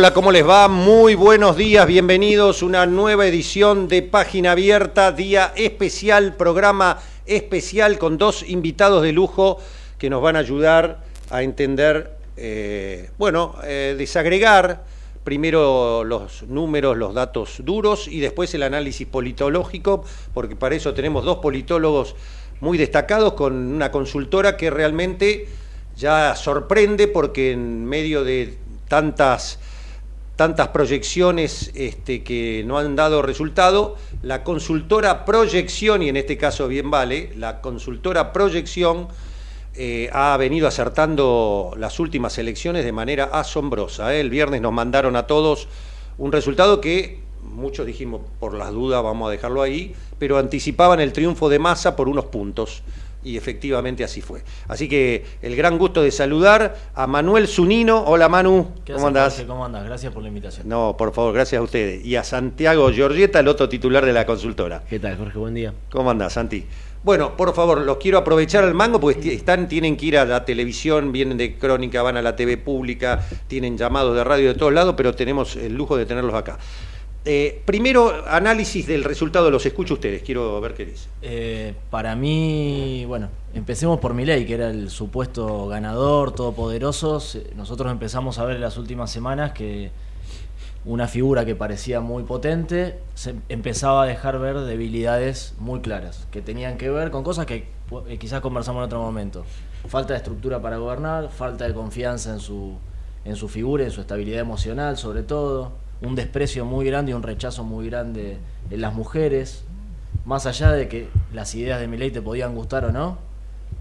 Hola, ¿cómo les va? Muy buenos días, bienvenidos a una nueva edición de Página Abierta, día especial, programa especial con dos invitados de lujo que nos van a ayudar a entender, eh, bueno, eh, desagregar primero los números, los datos duros y después el análisis politológico, porque para eso tenemos dos politólogos muy destacados con una consultora que realmente ya sorprende porque en medio de tantas tantas proyecciones este, que no han dado resultado, la consultora Proyección, y en este caso bien vale, la consultora Proyección eh, ha venido acertando las últimas elecciones de manera asombrosa. ¿eh? El viernes nos mandaron a todos un resultado que muchos dijimos, por las dudas vamos a dejarlo ahí, pero anticipaban el triunfo de Massa por unos puntos y efectivamente así fue. Así que el gran gusto de saludar a Manuel Zunino. Hola Manu, ¿cómo andás? ¿Cómo andás? Gracias por la invitación. No, por favor, gracias a ustedes. Y a Santiago Giorgieta, el otro titular de la consultora. ¿Qué tal, Jorge? Buen día. ¿Cómo andás, Santi? Bueno, por favor, los quiero aprovechar al mango porque están, tienen que ir a la televisión, vienen de crónica, van a la TV pública, tienen llamados de radio de todos lados, pero tenemos el lujo de tenerlos acá. Eh, primero, análisis del resultado, los escucho ustedes, quiero ver qué dice. Eh, para mí, bueno, empecemos por Milei, que era el supuesto ganador, todopoderoso. Nosotros empezamos a ver en las últimas semanas que una figura que parecía muy potente se empezaba a dejar ver debilidades muy claras, que tenían que ver con cosas que eh, quizás conversamos en otro momento. Falta de estructura para gobernar, falta de confianza en su, en su figura, en su estabilidad emocional sobre todo un desprecio muy grande y un rechazo muy grande en las mujeres, más allá de que las ideas de Milei te podían gustar o no,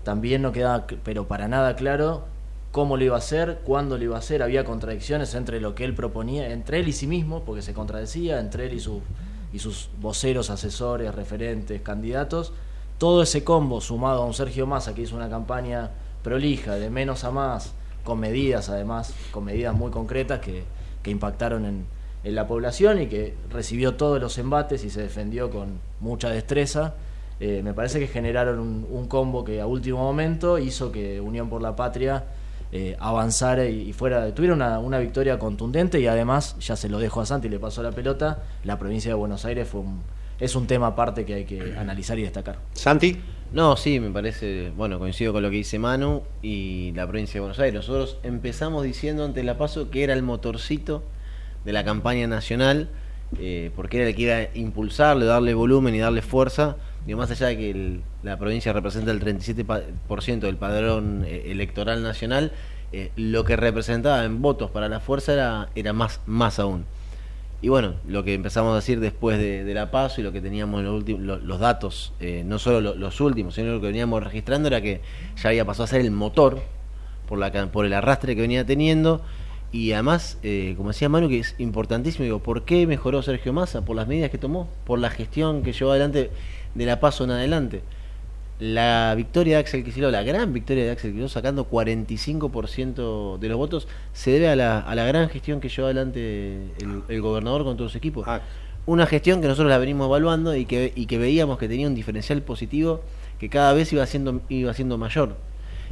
también no quedaba, pero para nada claro cómo lo iba a hacer, cuándo lo iba a hacer, había contradicciones entre lo que él proponía, entre él y sí mismo, porque se contradecía, entre él y, su, y sus voceros, asesores, referentes, candidatos, todo ese combo sumado a un Sergio Massa que hizo una campaña prolija, de menos a más, con medidas además, con medidas muy concretas que, que impactaron en, en la población y que recibió todos los embates y se defendió con mucha destreza. Eh, me parece que generaron un, combo que a último momento hizo que Unión por la Patria eh, avanzara y, fuera, tuviera una, una, victoria contundente y además, ya se lo dejo a Santi, le pasó la pelota, la provincia de Buenos Aires fue es un tema aparte que hay que analizar y destacar. Santi. No, sí, me parece, bueno, coincido con lo que dice Manu y la provincia de Buenos Aires. Nosotros empezamos diciendo ante la paso que era el motorcito de la campaña nacional, eh, porque era el que iba a impulsarle, darle volumen y darle fuerza. Digo, más allá de que la provincia representa el 37% del padrón eh, electoral nacional, eh, lo que representaba en votos para la fuerza era, era más, más aún. Y bueno, lo que empezamos a decir después de, la paso y lo que teníamos en los, los datos, no solo los últimos, sino lo que veníamos registrando era que ya había pasado a ser el motor por, la, por el arrastre que venía teniendo y además, eh, como decía Manu, que es importantísimo, digo, ¿por qué mejoró Sergio Massa? Por las medidas que tomó, por la gestión que llevó adelante de la paso en adelante. La victoria de Axel Kicillof, la gran victoria de Axel Kicillof, sacando 45% de los votos, se debe a la, a la, gran gestión que llevó adelante el, gobernador con todos los equipos. Ah. Una gestión que nosotros la venimos evaluando y que, y que veíamos que tenía un diferencial positivo que cada vez iba siendo, iba siendo mayor,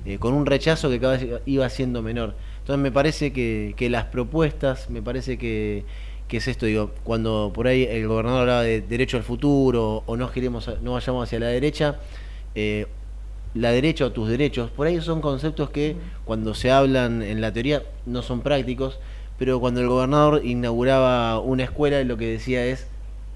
eh, con un rechazo que cada vez iba siendo menor. Entonces me parece que, las propuestas, me parece que, que es esto, digo, cuando por ahí el gobernador hablaba de derecho al futuro o no giremos, no vayamos hacia la derecha, eh, la derecha o tus derechos, por ahí son conceptos que cuando se hablan en la teoría no son prácticos, pero cuando el gobernador inauguraba una escuela lo que decía es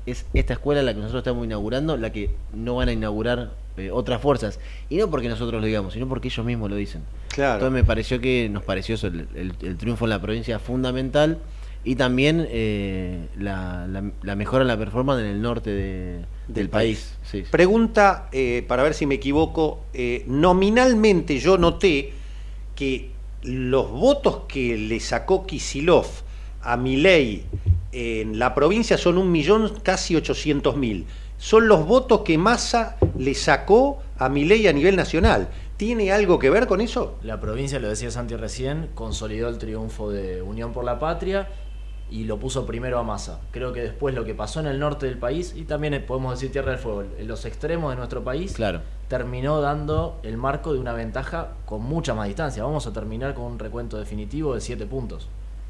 es esta escuela la que nosotros estamos inaugurando, la que no van a inaugurar eh, otras fuerzas. Y no porque nosotros lo digamos, sino porque ellos mismos lo dicen. Claro. Entonces me pareció que nos pareció eso, el, el- el triunfo en la provincia fundamental y también eh, la, la- la mejora en la performance en el norte de- del, país. Sí, sí. Pregunta, eh, para ver si me equivoco, nominalmente yo noté que los votos que le sacó Kisilov a Milei en la provincia son un millón casi ochocientos mil. Son los votos que Massa le sacó a Milei a nivel nacional. ¿Tiene algo que ver con eso? La provincia, lo decía Santi recién, consolidó el triunfo de Unión por la Patria y lo puso primero a Massa. Creo que después lo que pasó en el norte del país, y también podemos decir Tierra del Fuego, en los extremos de nuestro país, Claro. terminó dando el marco de una ventaja con mucha más distancia. Vamos a terminar con un recuento definitivo de 7 puntos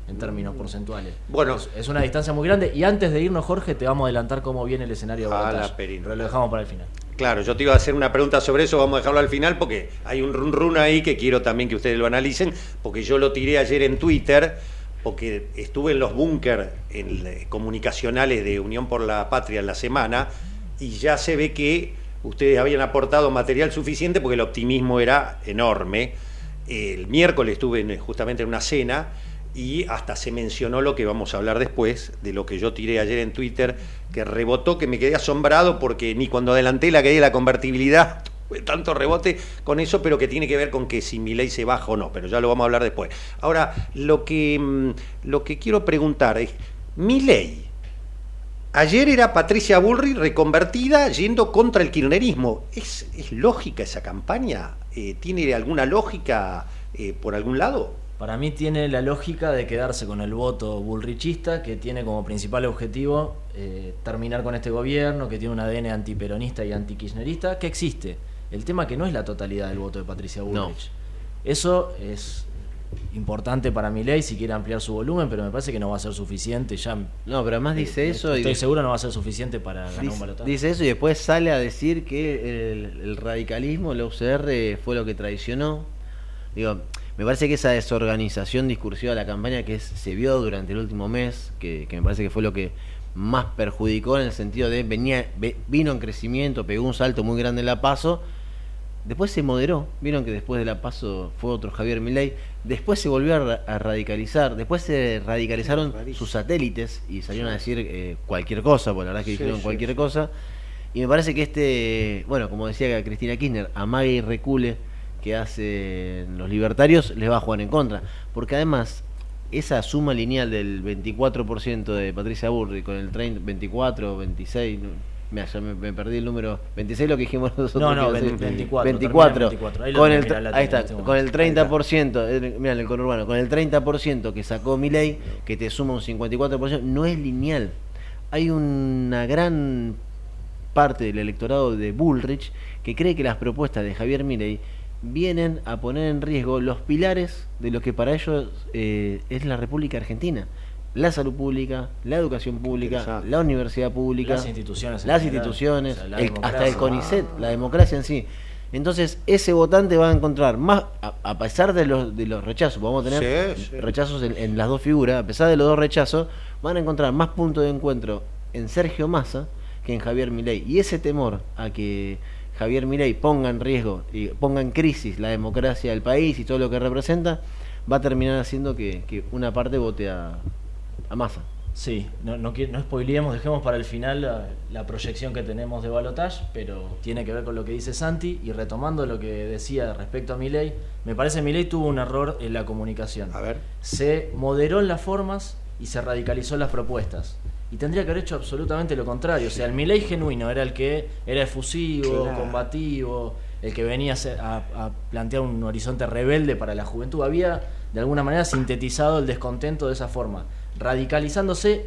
en términos porcentuales. Bueno. es, es una distancia muy grande. Y antes de irnos, Jorge, te vamos a adelantar cómo viene el escenario de la balotaje. perina. Pero lo dejamos para el final. Claro, yo te iba a hacer una pregunta sobre eso, vamos a dejarlo al final porque hay un run run ahí que quiero también que ustedes lo analicen, porque yo lo tiré ayer en Twitter, porque estuve en los búnker eh, comunicacionales de Unión por la Patria en la semana y ya se ve que ustedes habían aportado material suficiente porque el optimismo era enorme. El miércoles estuve en- justamente en una cena y hasta se mencionó lo que vamos a hablar después, de lo que yo tiré ayer en Twitter, que rebotó, que me quedé asombrado porque ni cuando adelanté la caída de la convertibilidad tuve tanto rebote con eso, pero que tiene que ver con que si mi ley se baja o no, pero ya lo vamos a hablar después. Ahora, lo que, mm, lo que quiero preguntar es, mi ley, ayer era Patricia Bullrich reconvertida yendo contra el kirchnerismo. ¿Es, es lógica esa campaña? Eh, ¿Tiene alguna lógica eh, por algún lado? Para mí tiene la lógica de quedarse con el voto bullrichista, que tiene como principal objetivo eh, terminar con este gobierno, que tiene un ADN antiperonista y antikirchnerista, que existe. El tema que no es la totalidad del voto de Patricia Bullrich. Eso es importante para mi ley si quiere ampliar su volumen, pero me parece que no va a ser suficiente. Ya No, pero además dice eso y estoy seguro no va a ser suficiente para ganar un balotaje. dice eso y después sale a decir que el, el radicalismo, el UCR, fue lo que traicionó. Digo, me parece que esa desorganización discursiva de la campaña que es- se vio durante el último mes, que, que me parece que fue lo que más perjudicó en el sentido de venía ve- vino en crecimiento, pegó un salto muy grande en la paso, después se moderó, vieron que después de la paso fue otro Javier Milei, después se volvió a, ra- a radicalizar, después se radicalizaron sus satélites y salieron a decir eh, cualquier cosa, porque la verdad es que Sí, dijeron cualquier cosa. Y me parece que este, bueno, como decía Cristina Kirchner, amague y recule que hacen los libertarios les va a jugar en contra. Porque además, esa suma lineal del 24% de Patricia Burri con el 30, 24, 26, no, mira, ya me, me perdí el número, 26 lo que dijimos nosotros. No, no, que iba a ser 24, 24. termina en 24. Ahí lo Con el, mirá, ahí está, con el 30%, eh, mira, el conurbano, con el 30% que sacó Milei, que te suma un 54%, no es lineal. Hay una gran parte del electorado de Bullrich que cree que las propuestas de Javier Milei vienen a poner en riesgo los pilares de lo que para ellos eh, es la República Argentina. La salud pública, la educación pública, la universidad pública, Las instituciones las general, instituciones, o sea, la el- democracia. hasta el CONICET, la democracia en sí. Entonces, ese votante va a encontrar más, a, a pesar de los, de los rechazos, vamos a tener Sí, sí. rechazos en, en las dos figuras, a pesar de los dos rechazos, van a encontrar más puntos de encuentro en Sergio Massa que en Javier Milei. Y ese temor a que Javier Milei ponga en riesgo y ponga en crisis la democracia del país y todo lo que representa, va a terminar haciendo que, que una parte vote a, a Massa. Sí, no, no, no spoileemos, dejemos para el final la, la proyección que tenemos de Balotage, pero tiene que ver con lo que dice Santi y retomando lo que decía respecto a Milei, me parece que Milei tuvo un error en la comunicación. A ver. Se moderó en las formas y se radicalizó en las propuestas. Y tendría que haber hecho absolutamente lo contrario. O sea, el Milei genuino era el que era efusivo, Claro. combativo, el que venía a, plantear un horizonte rebelde para la juventud. Había, de alguna manera, sintetizado el descontento de esa forma, radicalizándose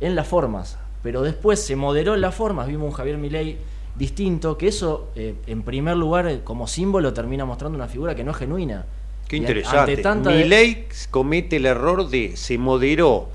en las formas. Pero después se moderó en las formas. Vimos un Javier Milei distinto, que eso, eh, en primer lugar, eh, como símbolo, termina mostrando una figura que no es genuina. Qué interesante. de- Milei comete el error de se moderó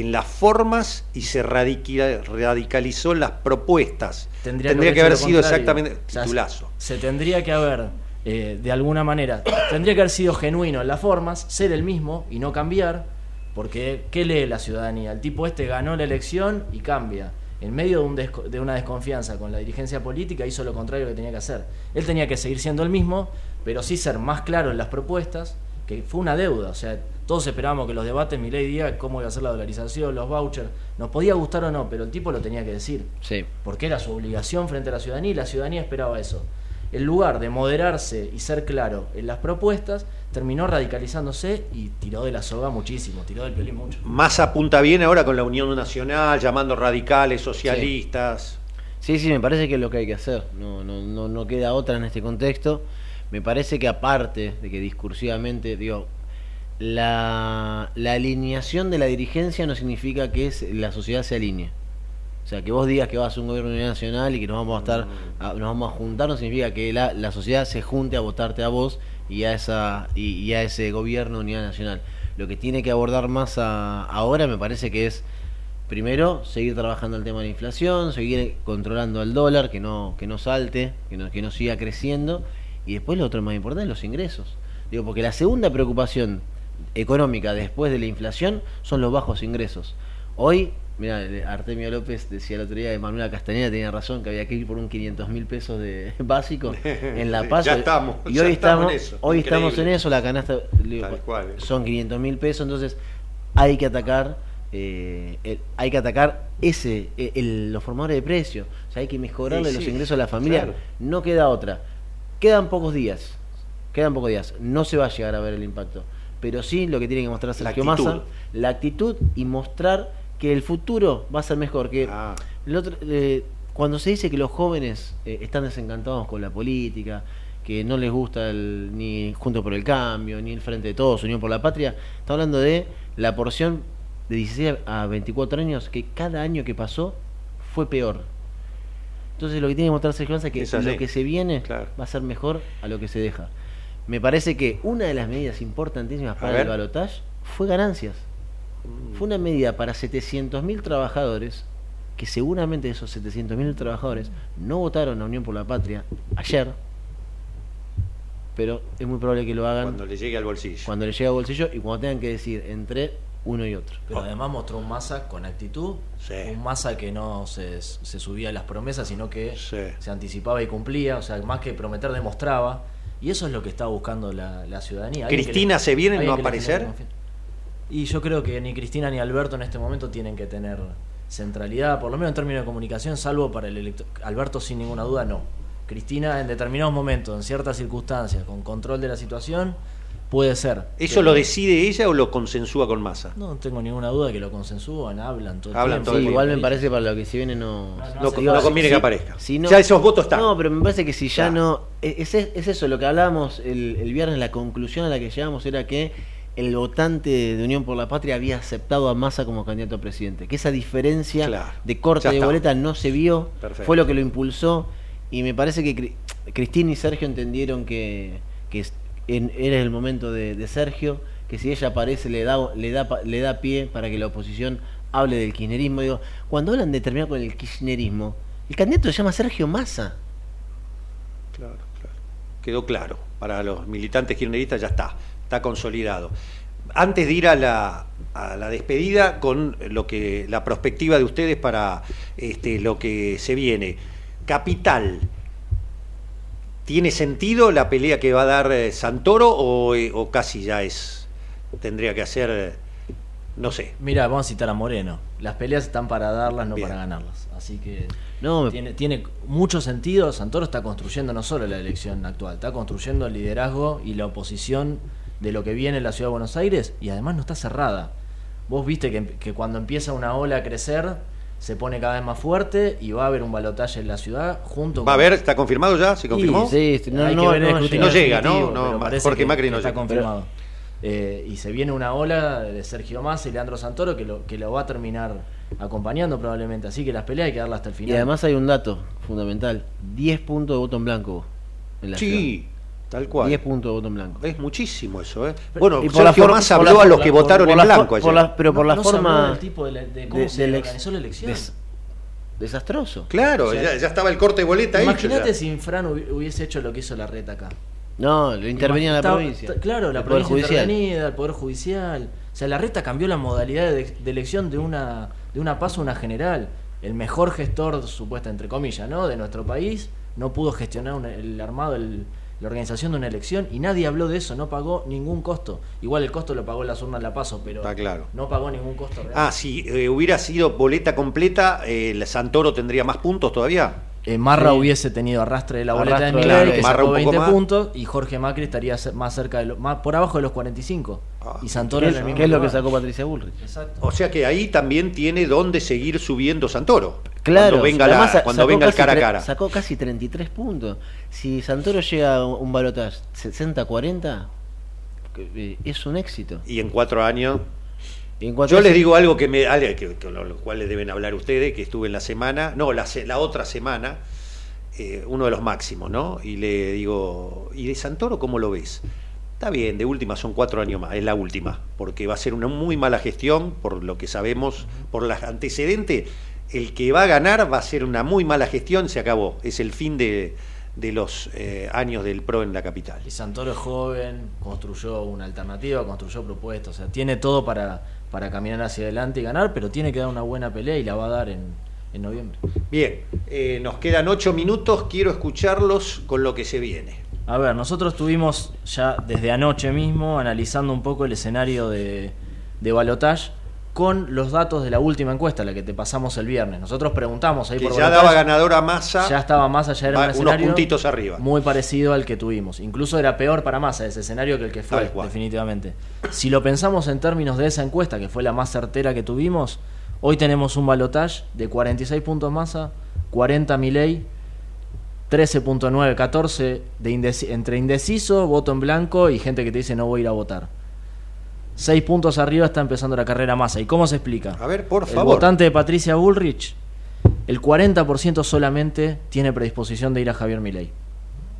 en las formas y se radica- radicalizó en las propuestas. Tendría, que haber sido exactamente O sea, titulazo. Se, se tendría que haber, eh, de alguna manera, tendría que haber sido genuino en las formas, ser el mismo y no cambiar, porque ¿qué lee la ciudadanía? El tipo este ganó la elección y cambia. En medio de, un desco- de una desconfianza con la dirigencia política hizo lo contrario que tenía que hacer. Él tenía que seguir siendo el mismo, pero sí ser más claro en las propuestas, que fue una deuda. O sea, todos esperábamos que los debates, mi ley diga cómo iba a ser la dolarización, los vouchers, nos podía gustar o no, pero el tipo lo tenía que decir Sí. porque era su obligación frente a la ciudadanía y la ciudadanía esperaba eso. En lugar de moderarse y ser claro en las propuestas, terminó radicalizándose y tiró de la soga muchísimo, tiró del violín mucho. Más apunta bien ahora con la Unión Nacional, llamando radicales, socialistas. Sí, sí, me parece que es lo que hay que hacer. No, no, no, no queda otra en este contexto. Me parece que aparte de que discursivamente, digo, la, la alineación de la dirigencia no significa que es, la sociedad se alinee. O sea, que vos digas que vas a un gobierno nacional y que nos vamos a estar, a- nos vamos a juntar, no significa que la, la sociedad se junte a votarte a vos y a esa y, a ese gobierno unidad nacional. Lo que tiene que abordar más a- ahora me parece que es primero seguir trabajando el tema de la inflación, seguir controlando el dólar, que no que no salte, que no que no siga creciendo y después lo otro más importante, los ingresos. Digo, porque la segunda preocupación económica después de la inflación son los bajos ingresos. Hoy, mira, Artemio López decía el otro día que Manuela Castañeda tenía razón, que había que ir por un 500 mil pesos de básico en La Paz. Ya estamos, y ya hoy estamos en eso, hoy increíble. estamos en eso, la canasta Tal cual. son 500 mil pesos, entonces hay que atacar eh, el- hay que atacar ese eh, el- los formadores de precios, o sea, hay que mejorarle Sí, los sí, ingresos a la familia, claro. no queda otra. Quedan pocos días, quedan pocos días, no se va a llegar a ver el impacto, pero sí lo que tiene que mostrar La Sergio actitud. Massa, la actitud y mostrar que el futuro va a ser mejor, que Ah. el otro, eh, cuando se dice que los jóvenes eh, están desencantados con la política, que no les gusta el, ni Junto por el Cambio, ni el Frente de Todos, Unión por la Patria, está hablando de la porción de 16 a 24 años que cada año que pasó fue peor. Entonces lo que tiene que mostrar Sergio Massa es que Es lo que se viene Claro. va a ser mejor a lo que se deja. Me parece que una de las medidas importantísimas para ver. el balotaje fue ganancias. Fue una medida para 700.000 trabajadores, que seguramente esos 700.000 trabajadores no votaron a Unión por la Patria ayer, pero es muy probable que lo hagan Cuando le llegue al bolsillo. cuando les llegue a bolsillo y cuando tengan que decir entre uno y otro. Pero además mostró un Massa con actitud, Sí. un Massa que no se, se subía a las promesas, sino que Sí. se anticipaba y cumplía, o sea, más que prometer, demostraba. Y eso es lo que está buscando la, la ciudadanía. ¿Cristina le- se viene no aparecer? Y yo creo que ni Cristina ni Alberto en este momento tienen que tener centralidad, por lo menos en términos de comunicación, salvo para el elector. Alberto sin ninguna duda no. Cristina en determinados momentos, en ciertas circunstancias, con control de la situación, puede ser. ¿Eso Pero- lo decide ella o lo consensúa con Massa? No tengo ninguna duda de que lo consensúan, hablan todo el Hablan tiempo. todo el Sí, igual me parece para lo que se viene no... No, conviene si- que aparezca. si no- ya esos votos están. No, pero me parece que si ya no. Es, es, es eso, lo que hablábamos el, el viernes, la conclusión a la que llegamos era que el votante de Unión por la Patria había aceptado a Massa como candidato a presidente. Que esa diferencia Claro, de corte de boleta no se vio, Perfecto. fue lo que lo impulsó. Y me parece que Cri- Cristina y Sergio entendieron que, en- era el momento de, de Sergio, que si ella aparece le da, le, da, le da pie para que la oposición hable del kirchnerismo. Digo, cuando hablan de terminar con el kirchnerismo, el candidato se llama Sergio Massa. Claro, claro. Quedó claro. Para los militantes kirchneristas ya está, está consolidado. Antes de ir a la, a la despedida con lo que la perspectiva de ustedes para este, lo que se viene. Capital. ¿Tiene sentido la pelea que va a dar eh, Santoro o, eh, o casi ya es tendría que hacer eh, no sé? Mira, vamos a citar a Moreno. Las peleas están para darlas, no Bien. para ganarlas. Así que No, tiene, tiene mucho sentido. Santoro está construyendo no solo la elección actual, está construyendo el liderazgo y la oposición de lo que viene en la ciudad de Buenos Aires y además no está cerrada. Vos viste que, que cuando empieza una ola a crecer se pone cada vez más fuerte y va a haber un balotaje en la ciudad junto ¿Va a con- haber? ¿Está confirmado ya? ¿Se confirmó? sí, sí, no, llega, ¿no? No, Jorge Macri no que está llega. confirmado. Eh, y se viene una ola de Sergio Massa y Leandro Santoro que lo, que lo va a terminar acompañando probablemente. Así que las peleas hay que darlas hasta el Y final. además hay un dato fundamental: 10 puntos de voto en blanco en la Sí, Tal cual. 10 puntos de voto en blanco. Es muchísimo eso, ¿eh? Bueno, Y por la Sergio forma- Massa por la habló a los que por- votaron por en blanco por ayer. la- pero por No- la no se habló forma del tipo de, la- de cómo de- se de organizó la elección. des- desastroso. Claro, O sea, ya, ya estaba el corte de boleta. Imagínate si Infran hubi- hubiese hecho lo que hizo la reta acá. No, lo intervenía la provincia. Claro, la El Poder provincia Judicial. intervenida, el Poder Judicial. O sea, la reta cambió la modalidad de, de elección de una, de una paso a una general. El mejor gestor, supuesta entre comillas, ¿no? de nuestro país, no pudo gestionar una- el armado, el- la organización de una elección y nadie habló de eso, no pagó ningún costo. Igual el costo lo pagó las urnas la paso, pero Está claro. no pagó ningún costo real. Ah, si eh, hubiera sido boleta completa, eh, el Santoro tendría más puntos todavía. Eh, Marra Sí. hubiese tenido arrastre de la boleta de Arrastre de Miguel, la que Marra sacó un poco 20 más. puntos, y Jorge Macri estaría más cerca de lo- más por abajo de los 45. Ah, y Santoro ¿Qué, en el mismo qué es lo que sacó Patricia Bullrich? Exacto. O sea que ahí también tiene donde seguir subiendo Santoro. Claro, Cuando venga, la- cuando venga el cara a cara. Sacó casi 33 puntos. Si Santoro llega a un balotaje 60-40, que, eh, es un éxito. Y en cuatro años. En Yo les digo algo que me, algo que, que lo, cual les deben hablar ustedes, que estuve en la semana, no, la, otra semana, eh, uno de los máximos, ¿no? Y le digo, ¿y de Santoro cómo lo ves? Está bien, de última son cuatro años más, es la última, porque va a ser una muy mala gestión, por lo que sabemos, por los antecedentes, el que va a ganar va a ser una muy mala gestión, se acabó, es el fin de, de los eh, años del PRO en la capital. Y Santoro es joven, construyó una alternativa, construyó propuestas, o sea, tiene todo para, para caminar hacia adelante y ganar, pero tiene que dar una buena pelea y la va a dar en, en noviembre. Bien, eh, nos quedan ocho minutos, quiero escucharlos con lo que se viene. A ver, nosotros estuvimos ya desde anoche mismo analizando un poco el escenario de, de balotage con los datos de la última encuesta, la que te pasamos el viernes. Nosotros preguntamos ahí Que por ya daba ganadora Massa. ya estaba Massa, ya era un unos escenario puntitos arriba. muy parecido al que tuvimos. Incluso era peor para Massa ese escenario que el que fue, definitivamente. Si lo pensamos en términos de esa encuesta, que fue la más certera que tuvimos, hoy tenemos un balotage de 46 puntos Massa, 40 Milei, 13.9, 14 de entre indeciso, voto en blanco y gente que te dice no voy a ir a votar. Seis puntos arriba está empezando la carrera Massa. ¿Y cómo se explica? A ver, por El favor. votante de Patricia Bullrich, el 40% solamente tiene predisposición de ir a Javier Milei.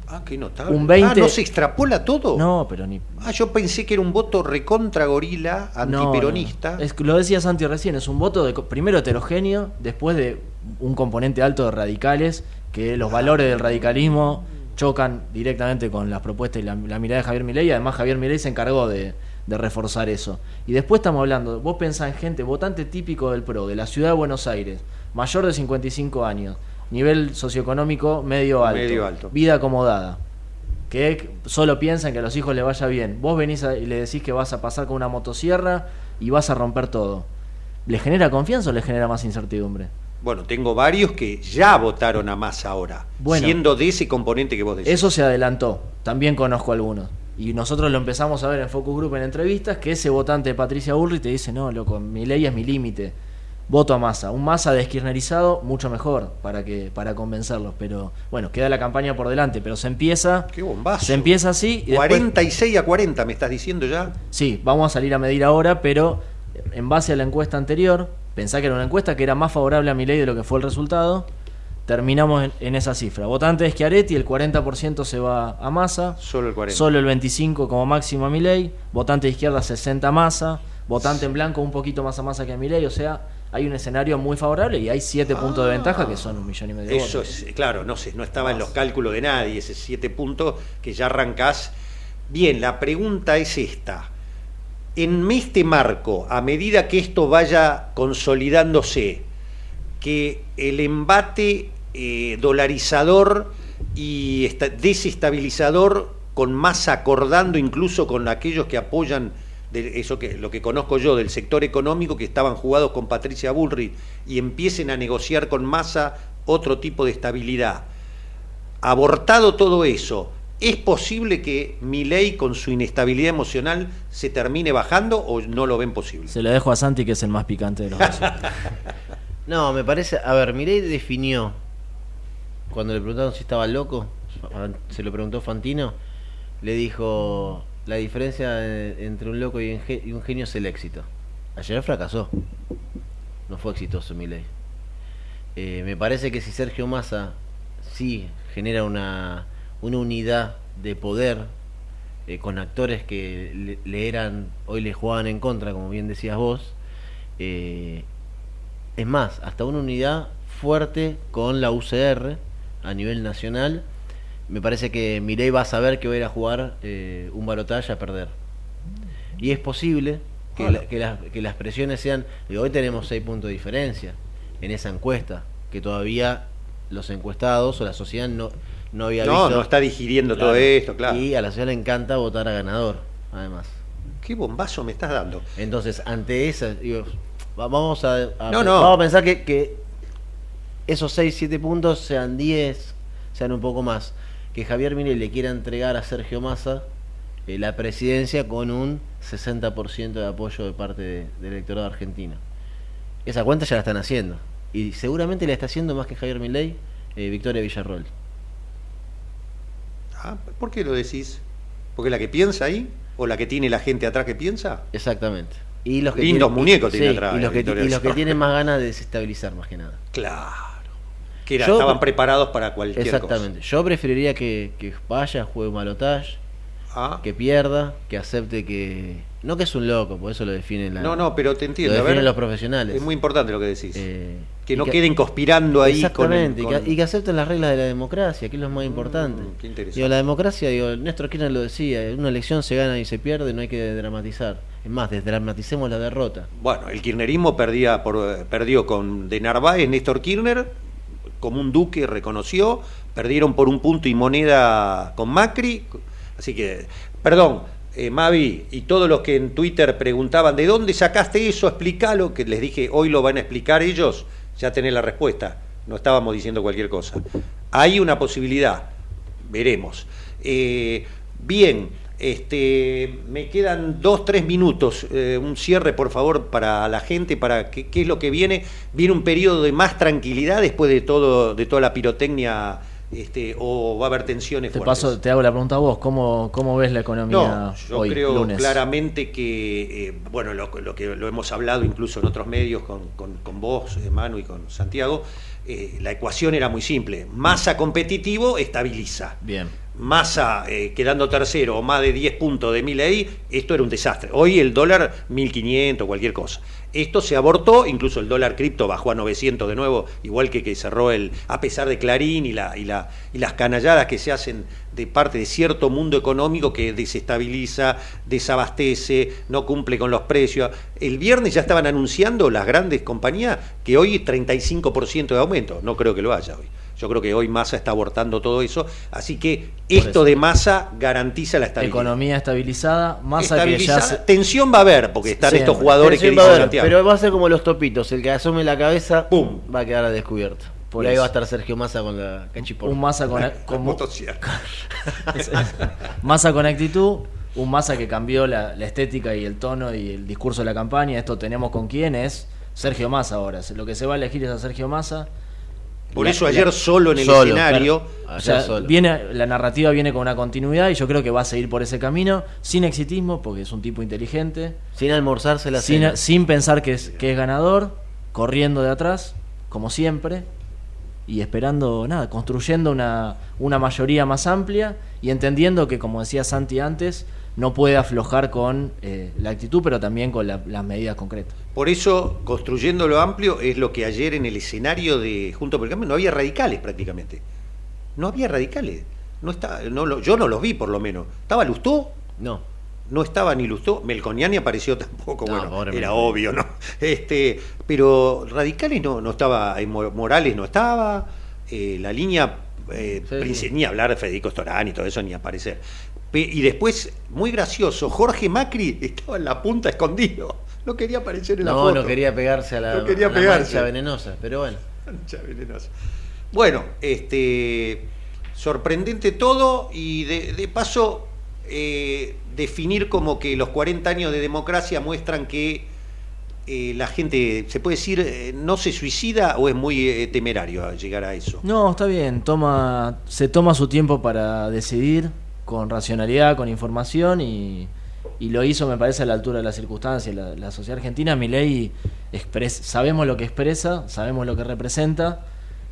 Ah, qué notable. Un 20 Ah, ¿no se extrapola todo? No, pero ni. Ah, yo pensé que era un voto recontra gorila, antiperonista. no. Es lo decía Santi recién, es un voto de, primero heterogéneo, después de un componente alto de radicales, que los valores del radicalismo chocan directamente con las propuestas y la, la mirada de Javier Milei, además Javier Milei se encargó de, de reforzar eso. Y después estamos hablando, vos pensás en gente, votante típico del PRO, de la ciudad de Buenos Aires, mayor de 55 años, nivel socioeconómico medio alto, Medio alto. vida acomodada, que solo piensan que a los hijos les vaya bien. Vos venís a- y le decís que vas a pasar con una motosierra y vas a romper todo. ¿Le genera confianza o le genera más incertidumbre? Bueno, tengo varios que ya votaron a Massa ahora, Bueno. siendo de ese componente que vos decís. Eso se adelantó. También conozco algunos. Y nosotros lo empezamos a ver en Focus Group en entrevistas, que ese votante de Patricia Bullrich te dice, no, loco, mi ley es mi límite. Voto a masa. Un masa deskirnerizado, mucho mejor para que para convencerlos. Pero bueno, queda la campaña por delante. Pero se empieza. Qué bombazo. Se empieza así. Y después- 46 a 40, me estás diciendo ya. Sí, vamos a salir a medir ahora, pero en base a la encuesta anterior, pensá que era una encuesta que era más favorable a mi ley de lo que fue el resultado. Terminamos en, en esa cifra. Votante de Schiaretti, el 40% se va a Massa. Solo el 40. Solo el 25 como máximo a Milei, votante de izquierda 60 masa, votante en blanco un poquito más a masa que a Milei, o sea, hay un escenario muy favorable y hay 7 puntos de ventaja que son un millón y medio de Eso votos. es, claro, no sé, no estaba en los cálculos de nadie, ese siete puntos que ya arrancás. Bien, la pregunta es esta. En este marco, a medida que esto vaya consolidándose, que el embate eh, dolarizador y esta- desestabilizador con más acordando incluso con aquellos que apoyan de eso que lo que conozco yo del sector económico que estaban jugados con Patricia Bullrich y empiecen a negociar con masa otro tipo de estabilidad. Abortado todo eso, ¿es posible que mi ley con su inestabilidad emocional se termine bajando o no lo ven posible? Se lo dejo a Santi que es el más picante de los dos. No, me parece. A ver, Mirei definió. Cuando le preguntaron si estaba loco, se lo preguntó Fantino. Le dijo: La diferencia eh, entre un loco y un genio es el éxito. Ayer fracasó. No fue exitoso Milei. Eh, me parece que si Sergio Massa sí genera una, unidad de poder eh, con actores que le, eran, hoy le jugaban en contra, como bien decías vos. es más, hasta una unidad fuerte con la UCR a nivel nacional. Me parece que Mirei va a saber que va a ir a jugar eh, un balotaje a perder. Y es posible que, la- que las, que las presiones sean. digo, hoy tenemos seis puntos de diferencia en esa encuesta, que todavía los encuestados o la sociedad no, no había No, visto. no está digiriendo todo esto, claro. Y a la sociedad le encanta votar a ganador, además. Qué bombazo me estás dando. Entonces, ante esa, digo, va- vamos a, a- No, no. vamos a pensar que, que esos 6, 7 puntos sean 10, sean un poco más. Que Javier Milei le quiera entregar a Sergio Massa eh, la presidencia con un 60% de apoyo de parte de- del electorado argentino. Esa cuenta ya la están haciendo. Y seguramente la está haciendo más que Javier Milei, eh, Victoria Villarroel. Ah, ¿Por qué lo decís? ¿Porque la que piensa ahí? ¿O la que tiene la gente atrás que piensa? Exactamente. Y los que Lindos tienen- muñecos sí, tiene atrás, Y los, que, Victoria y los que tienen más ganas de desestabilizar, más que nada. Claro. Que era- Yo- estaban preparados para cualquier Exactamente. Yo preferiría que, que vaya, juegue un balotaje, cosa. Ah. que pierda, que acepte que. No que es un loco, por eso lo definen la, No, no, pero te lo entiendo. A definen ver, los profesionales. es muy importante lo que decís. Eh, que no queden conspirando ahí con el- Exactamente, y con- que- y que acepten las reglas de la democracia, que es lo más importante. Mm, qué interesante. Digo, la democracia, digo, Néstor Kirchner lo decía, una elección se gana y se pierde, no hay que dramatizar. Es más, desdramaticemos la derrota. Bueno, el kirchnerismo perdía por, eh, perdió con de Narváez, Néstor Kirchner, como un duque reconoció, perdieron por un punto y moneda con Macri, así que, perdón, eh, Mavi, y todos los que en Twitter preguntaban, ¿de dónde sacaste eso? Explícalo, que les dije, hoy lo van a explicar ellos, ya tenés la respuesta, no estábamos diciendo cualquier cosa. Hay una posibilidad, veremos. Eh, bien, este, me quedan dos, tres minutos. eh, un cierre, por favor, para la gente, para qué, qué es lo que viene. Viene un periodo de más tranquilidad después de todo, de toda la pirotecnia, este, o va a haber tensiones Te fuertes. paso, te hago la pregunta a vos, ¿cómo, cómo ves la economía No, yo hoy, creo lunes? claramente que, eh, bueno, lo, lo que lo hemos hablado incluso en otros medios con, con, con vos, eh, Manu, y con Santiago, eh, la ecuación era muy simple. Masa competitivo estabiliza. Bien. Massa eh, quedando tercero o más de 10 puntos de Milei, esto era un desastre. Hoy el dólar 1500, cualquier cosa. Esto se abortó, incluso el dólar cripto bajó a 900 de nuevo, igual que que cerró el, a pesar de Clarín y, la, y, la, y las canalladas que se hacen de parte de cierto mundo económico que desestabiliza, desabastece, no cumple con los precios. El viernes ya estaban anunciando las grandes compañías que hoy 35% de aumento. No creo que lo haya hoy. Yo creo que hoy Massa está abortando todo eso, así que esto eso. de Massa garantiza la estabilidad. Economía estabilizada, más que ya Estabilizada. se- Tensión va a haber, porque están estos jugadores que Tensión va a haber, pero va a ser como los topitos, el que asome la cabeza, Pum. va a quedar a descubierto. Por y ahí va a estar Sergio Massa con la cachiporra. un masa con, con- masa con actitud, un masa que cambió la, la estética y el tono y el discurso de la campaña. Esto tenemos con quién es Sergio Massa ahora. Lo que se va a elegir es a Sergio Massa. Por La- eso la- ayer solo en el Solo, escenario. claro. O Ayer sea, solo. viene, la narrativa viene con una continuidad y yo creo que va a seguir por ese camino, sin exitismo, porque es un tipo inteligente, Sin almorzarse la sin, cena. sin pensar que es, que es ganador, corriendo de atrás, como siempre, y esperando, nada, construyendo una, una mayoría más amplia y entendiendo que, como decía Santi antes, no puede aflojar con eh, la actitud, pero también con la- las medidas concretas. Por eso, construyendo lo amplio, es lo que ayer en el escenario de Junto por el Cambio no había radicales prácticamente. No había radicales. No está, no lo- yo no los vi, por lo menos. ¿Estaba Lustó? No. No estaba ni Lustó. Melconiani apareció tampoco. No, bueno, pobre era obvio, ¿no? Este, pero radicales no, no estaba. eh, Mo- Morales no estaba. eh, la línea. eh, Sí, Prince- sí. Ni hablar de Federico Storani y todo eso, ni aparecer. Y después, muy gracioso, Jorge Macri estaba en la punta escondido. No quería aparecer en la No, foto. no quería pegarse a la, No quería a la pegarse. mancha venenosa, pero bueno. Mancha venenosa. Bueno, este sorprendente todo y de, de paso eh, definir como que los 40 años de democracia muestran que eh, la gente, se puede decir, eh, no se suicida o es muy eh, temerario a llegar a eso. No, está bien, toma, se toma su tiempo para decidir con racionalidad, con información y, y lo hizo, me parece, a la altura de las circunstancias. La, la sociedad argentina, mi ley, sabemos lo que expresa, sabemos lo que representa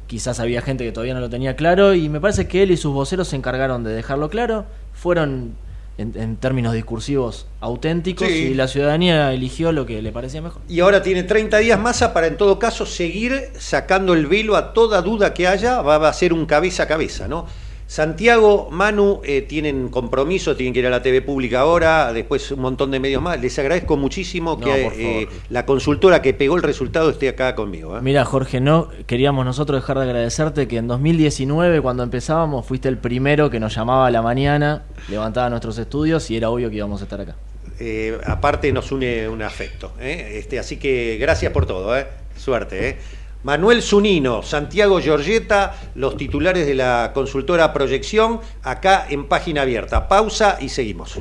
quizás había gente que todavía no lo tenía claro y me parece que él y sus voceros se encargaron de dejarlo claro. Fueron en, términos discursivos auténticos y la ciudadanía eligió lo que le parecía mejor. Y ahora tiene 30 días más para en todo caso seguir sacando el velo a toda duda que haya, va a ser un cabeza a cabeza, ¿no? Santiago, Manu, eh, tienen compromiso, tienen que ir a la TV pública ahora, después un montón de medios más. Les agradezco muchísimo que eh, la consultora que pegó el resultado esté acá conmigo. ¿eh? Mira, Jorge, no queríamos nosotros dejar de agradecerte que en 2019, cuando empezábamos, fuiste el primero que nos llamaba a la mañana, levantaba nuestros estudios y era obvio que íbamos a estar acá. aparte nos une un afecto. Este, así que gracias por todo. Suerte. Manuel Zunino, Santiago Giorgetta, los titulares de la consultora Proyección, acá en página abierta. Pausa y seguimos.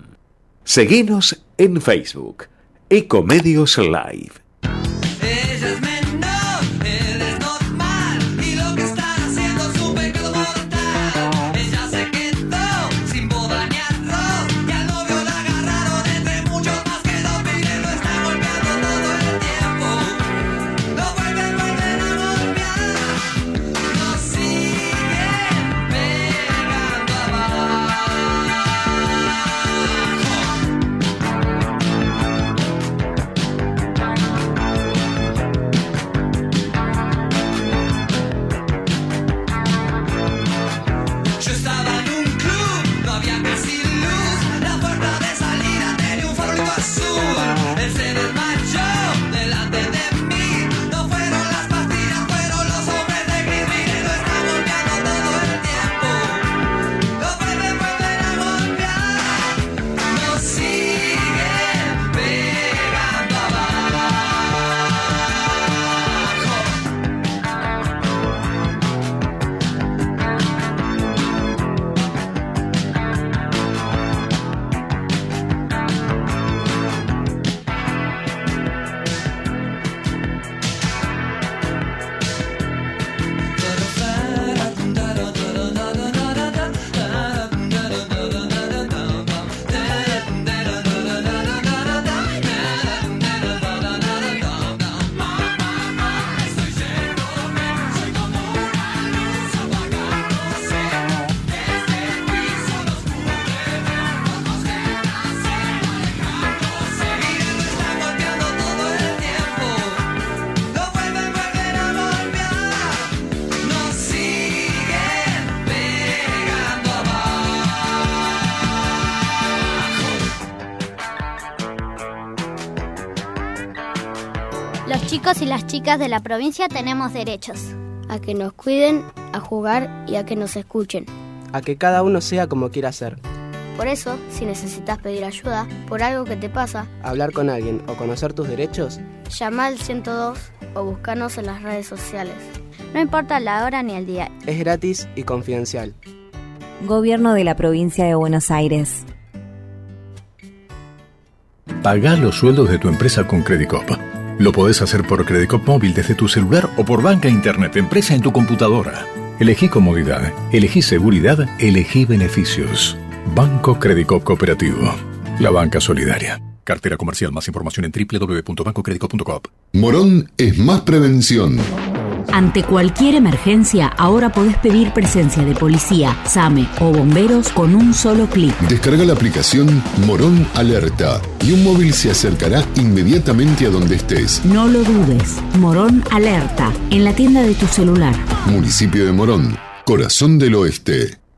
Seguinos en Facebook, Ecomedios Live. Y las chicas de la provincia tenemos derechos. A que nos cuiden, a jugar y a que nos escuchen. A que cada uno sea como quiera ser. Por eso, si necesitas pedir ayuda por algo que te pasa, hablar con alguien o conocer tus derechos, llama al 102 o búscanos en las redes sociales. No importa la hora ni el día. Es gratis y confidencial. Gobierno de la provincia de Buenos Aires. Paga los sueldos de tu empresa con Credicop. Lo podés hacer por Credicop Móvil desde tu celular o por banca internet empresa en tu computadora. Elegí comodidad, elegí seguridad, elegí beneficios. Banco Credicop Cooperativo. La banca solidaria. Cartera comercial. Más información en www.bancocredico.com. Morón es más prevención. Ante cualquier emergencia, ahora podés pedir presencia de policía, SAME o bomberos con un solo clic. Descarga la aplicación Morón Alerta y un móvil se acercará inmediatamente a donde estés. No lo dudes. Morón Alerta, en la tienda de tu celular. Municipio de Morón, corazón del oeste.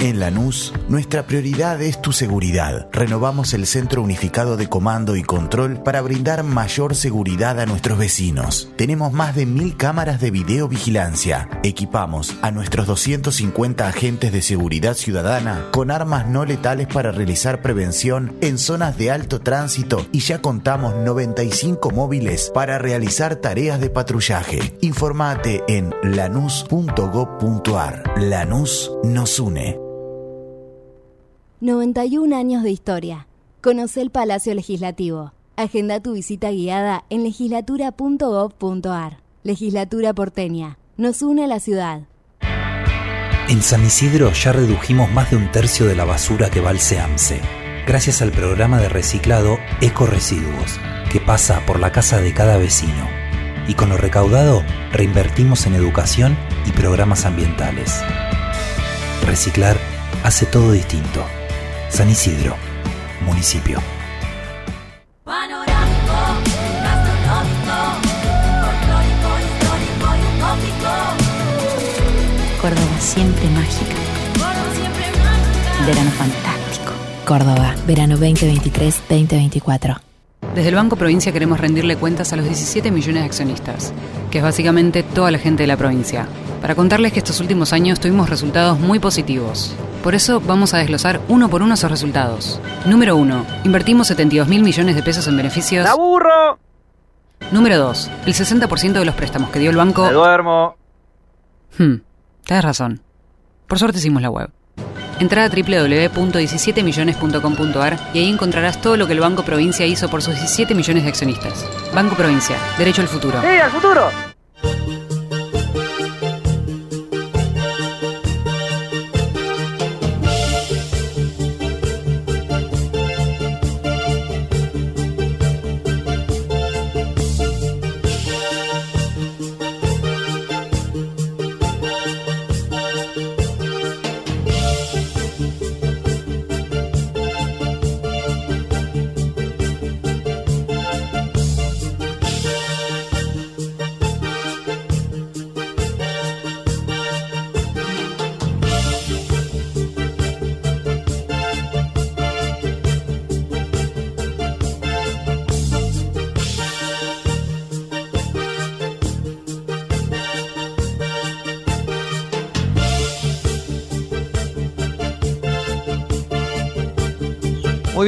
En Lanús, nuestra prioridad es tu seguridad. Renovamos el Centro Unificado de Comando y Control para brindar mayor seguridad a nuestros vecinos. Tenemos más de mil cámaras de videovigilancia. Equipamos a nuestros 250 agentes de seguridad ciudadana con armas no letales para realizar prevención en zonas de alto tránsito y ya contamos 95 móviles para realizar tareas de patrullaje. Informate en lanús.gov.ar. Lanús nos une. 91 años de historia. Conoce el Palacio Legislativo. Agenda tu visita guiada en legislatura.gov.ar. Legislatura porteña. Nos une a la ciudad. En San Isidro ya redujimos más de un tercio de la basura que va al SEAMSE, gracias al programa de reciclado Eco Residuos, que pasa por la casa de cada vecino. Y con lo recaudado, reinvertimos en educación y programas ambientales. Reciclar hace todo distinto. San Isidro, municipio. Córdoba siempre mágica. Verano fantástico. Córdoba, verano 2023-2024. Desde el Banco Provincia queremos rendirle cuentas a los 17 millones de accionistas, que es básicamente toda la gente de la provincia, para contarles que estos últimos años tuvimos resultados muy positivos. Por eso vamos a desglosar uno por uno esos resultados. Número 1. Invertimos 72 mil millones de pesos en beneficios. ¡La burro! Número 2. El 60% de los préstamos que dio el banco. ¡Me duermo! Hmm, tienes razón. Por suerte hicimos la web. Entra a www.17millones.com.ar y ahí encontrarás todo lo que el Banco Provincia hizo por sus 17 millones de accionistas. Banco Provincia, derecho al futuro. ¡Sí, al futuro!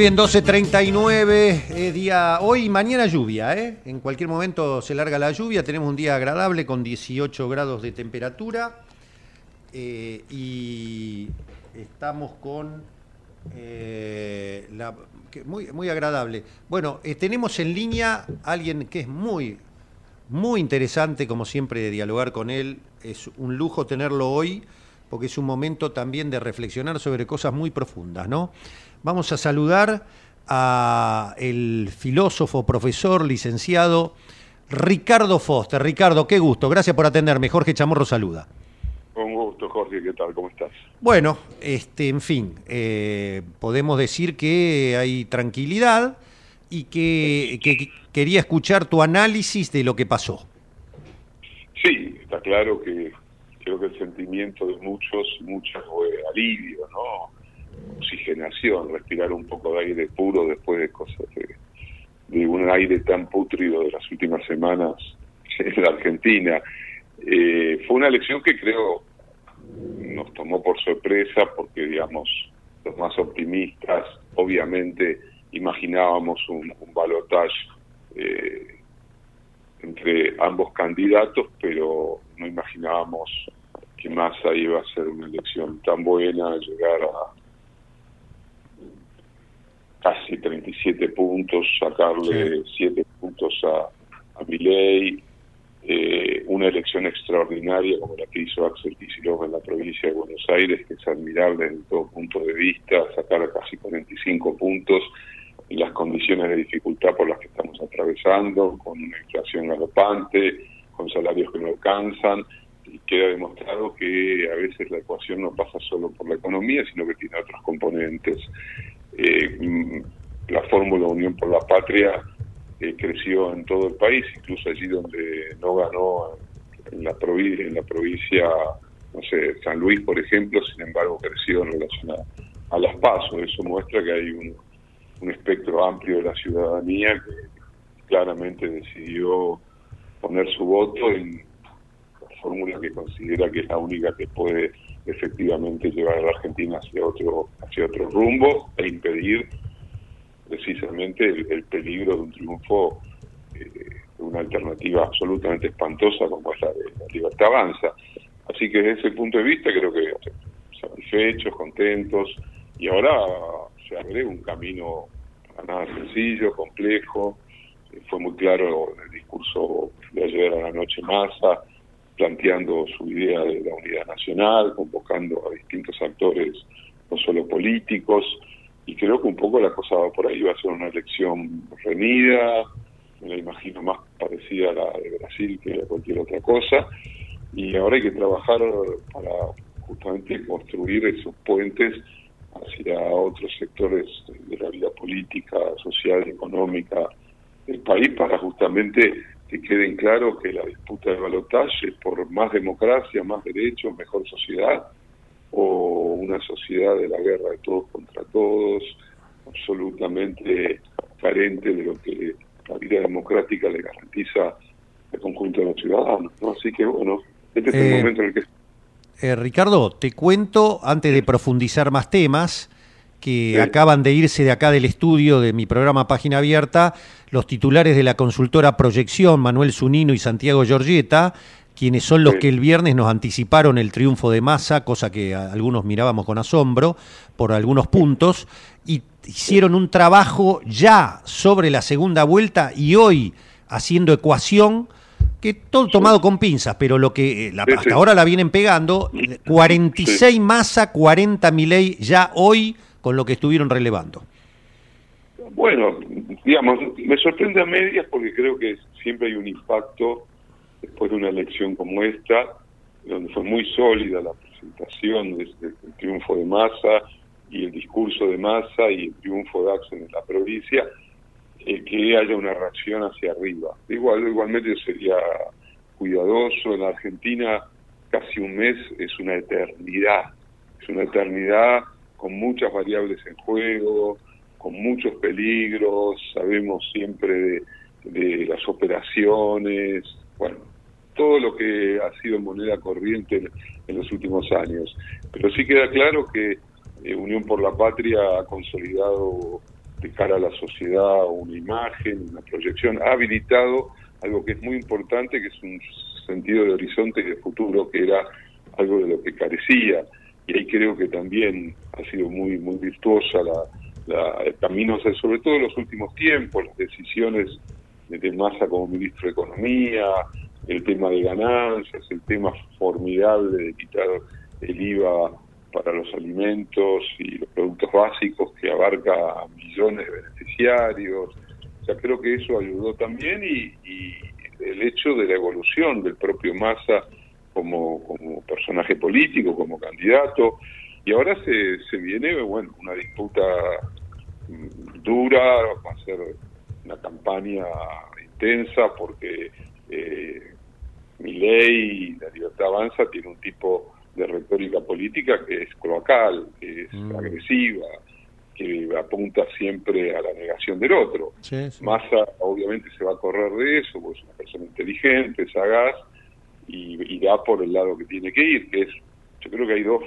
Bien, 12.39, eh, día hoy mañana lluvia, ¿eh? En cualquier momento se larga la lluvia, tenemos un día agradable con 18 grados de temperatura eh, y estamos con eh, la, muy, muy agradable. Bueno, tenemos en línea a alguien que es muy, muy interesante, como siempre, de dialogar con él. Es un lujo tenerlo hoy, porque es un momento también de reflexionar sobre cosas muy profundas, ¿no? Vamos a saludar a el filósofo, profesor, licenciado Ricardo Foster. Ricardo, qué gusto. Gracias por atenderme. Jorge Chamorro saluda. Con gusto, Jorge. ¿Qué tal? ¿Cómo estás? Bueno, este, en fin, eh, podemos decir que hay tranquilidad y que, que quería escuchar tu análisis de lo que pasó. Sí, está claro que creo que el sentimiento de muchos, muchas fue alivio, ¿no? Oxigenación, respirar un poco de aire puro después de cosas de, un aire tan putrido de las últimas semanas en la Argentina. Eh, fue una elección que creo nos tomó por sorpresa porque, digamos, los más optimistas obviamente imaginábamos un, un balotaje eh, entre ambos candidatos, pero no imaginábamos que Massa iba a ser una elección tan buena, llegar a casi 37 puntos, sacarle 7 puntos a, a Milei, eh, una elección extraordinaria como la que hizo Axel Kicillof en la provincia de Buenos Aires, que es admirable desde todo punto de vista, sacar casi 45 puntos en las condiciones de dificultad por las que estamos atravesando, con una inflación galopante, con salarios que no alcanzan, y queda demostrado que a veces la ecuación no pasa solo por la economía, sino que tiene otros componentes. Eh, mm, la fórmula Unión por la Patria eh, creció en todo el país, incluso allí donde no ganó en la, provincia, en la provincia, no sé, San Luis, por ejemplo, sin embargo creció en relación a, las pasos. Eso muestra que hay un, un espectro amplio de la ciudadanía que claramente decidió poner su voto en fórmula que considera que es la única que puede efectivamente llevar a la Argentina hacia otro hacia otro rumbo e impedir precisamente el, peligro de un triunfo eh, de una alternativa absolutamente espantosa como es la de la libertad avanza. Así que desde ese punto de vista creo que satisfechos, contentos, y ahora se abre un camino para nada sencillo, complejo, eh, fue muy claro el discurso de ayer a la noche Massa, planteando su idea de la unidad nacional, convocando a distintos actores, no solo políticos, y creo que un poco la cosa va por ahí, va a ser una elección reñida, me la imagino más parecida a la de Brasil que a cualquier otra cosa, y ahora hay que trabajar para justamente construir esos puentes hacia otros sectores de la vida política, social, económica del país para justamente que queden claros que la disputa de balotaje es por más democracia, más derechos, mejor sociedad, o una sociedad de la guerra de todos contra todos, absolutamente carente de lo que la vida democrática le garantiza al conjunto de los ciudadanos. ¿no? Así que bueno, este es el Eh, momento en el que Eh, Ricardo, te cuento, antes de profundizar más temas, que Sí. acaban de irse de acá del estudio de mi programa Página Abierta, los titulares de la consultora Proyección, Manuel Zunino y Santiago Giorgieta, quienes son los que el viernes nos anticiparon el triunfo de Massa, cosa que algunos mirábamos con asombro por algunos puntos, y hicieron un trabajo ya sobre la segunda vuelta y hoy haciendo ecuación que todo tomado con pinzas, pero lo que eh, la- hasta ahora la vienen pegando, 46 Massa, 40 Milei ya hoy con lo que estuvieron relevando. Bueno, digamos, me sorprende a medias porque creo que siempre hay un impacto después de una elección como esta, donde fue muy sólida la presentación del triunfo de Massa y el discurso de Massa y el triunfo de Axel en la provincia, eh, que haya una reacción hacia arriba. Igual, igualmente sería cuidadoso. En la Argentina casi un mes es una eternidad, es una eternidad con muchas variables en juego, con muchos peligros, sabemos siempre de, las operaciones, bueno, todo lo que ha sido moneda corriente en, en los últimos años. Pero sí queda claro que eh, Unión por la Patria ha consolidado de cara a la sociedad una imagen, una proyección, ha habilitado algo que es muy importante, que es un sentido de horizonte y de futuro, que era algo de lo que carecía. Y ahí creo que también ha sido muy muy virtuosa la, la, el camino, o sobre todo en los últimos tiempos, las decisiones de, de Massa como ministro de Economía, el tema de ganancias, el tema formidable de quitar el IVA para los alimentos y los productos básicos que abarca a millones de beneficiarios. O sea, creo que eso ayudó también y, y el hecho de la evolución del propio Massa como, como personaje político, como candidato. Y ahora se, se viene, bueno, una disputa mm, dura, va a ser una campaña intensa porque eh, Milei, la libertad avanza, tiene un tipo de retórica política que es cloacal, que es agresiva, que apunta siempre a la negación del otro. Massa obviamente se va a correr de eso, porque es una persona inteligente, sagaz, y irá por el lado que tiene que ir, que es, yo creo que hay dos,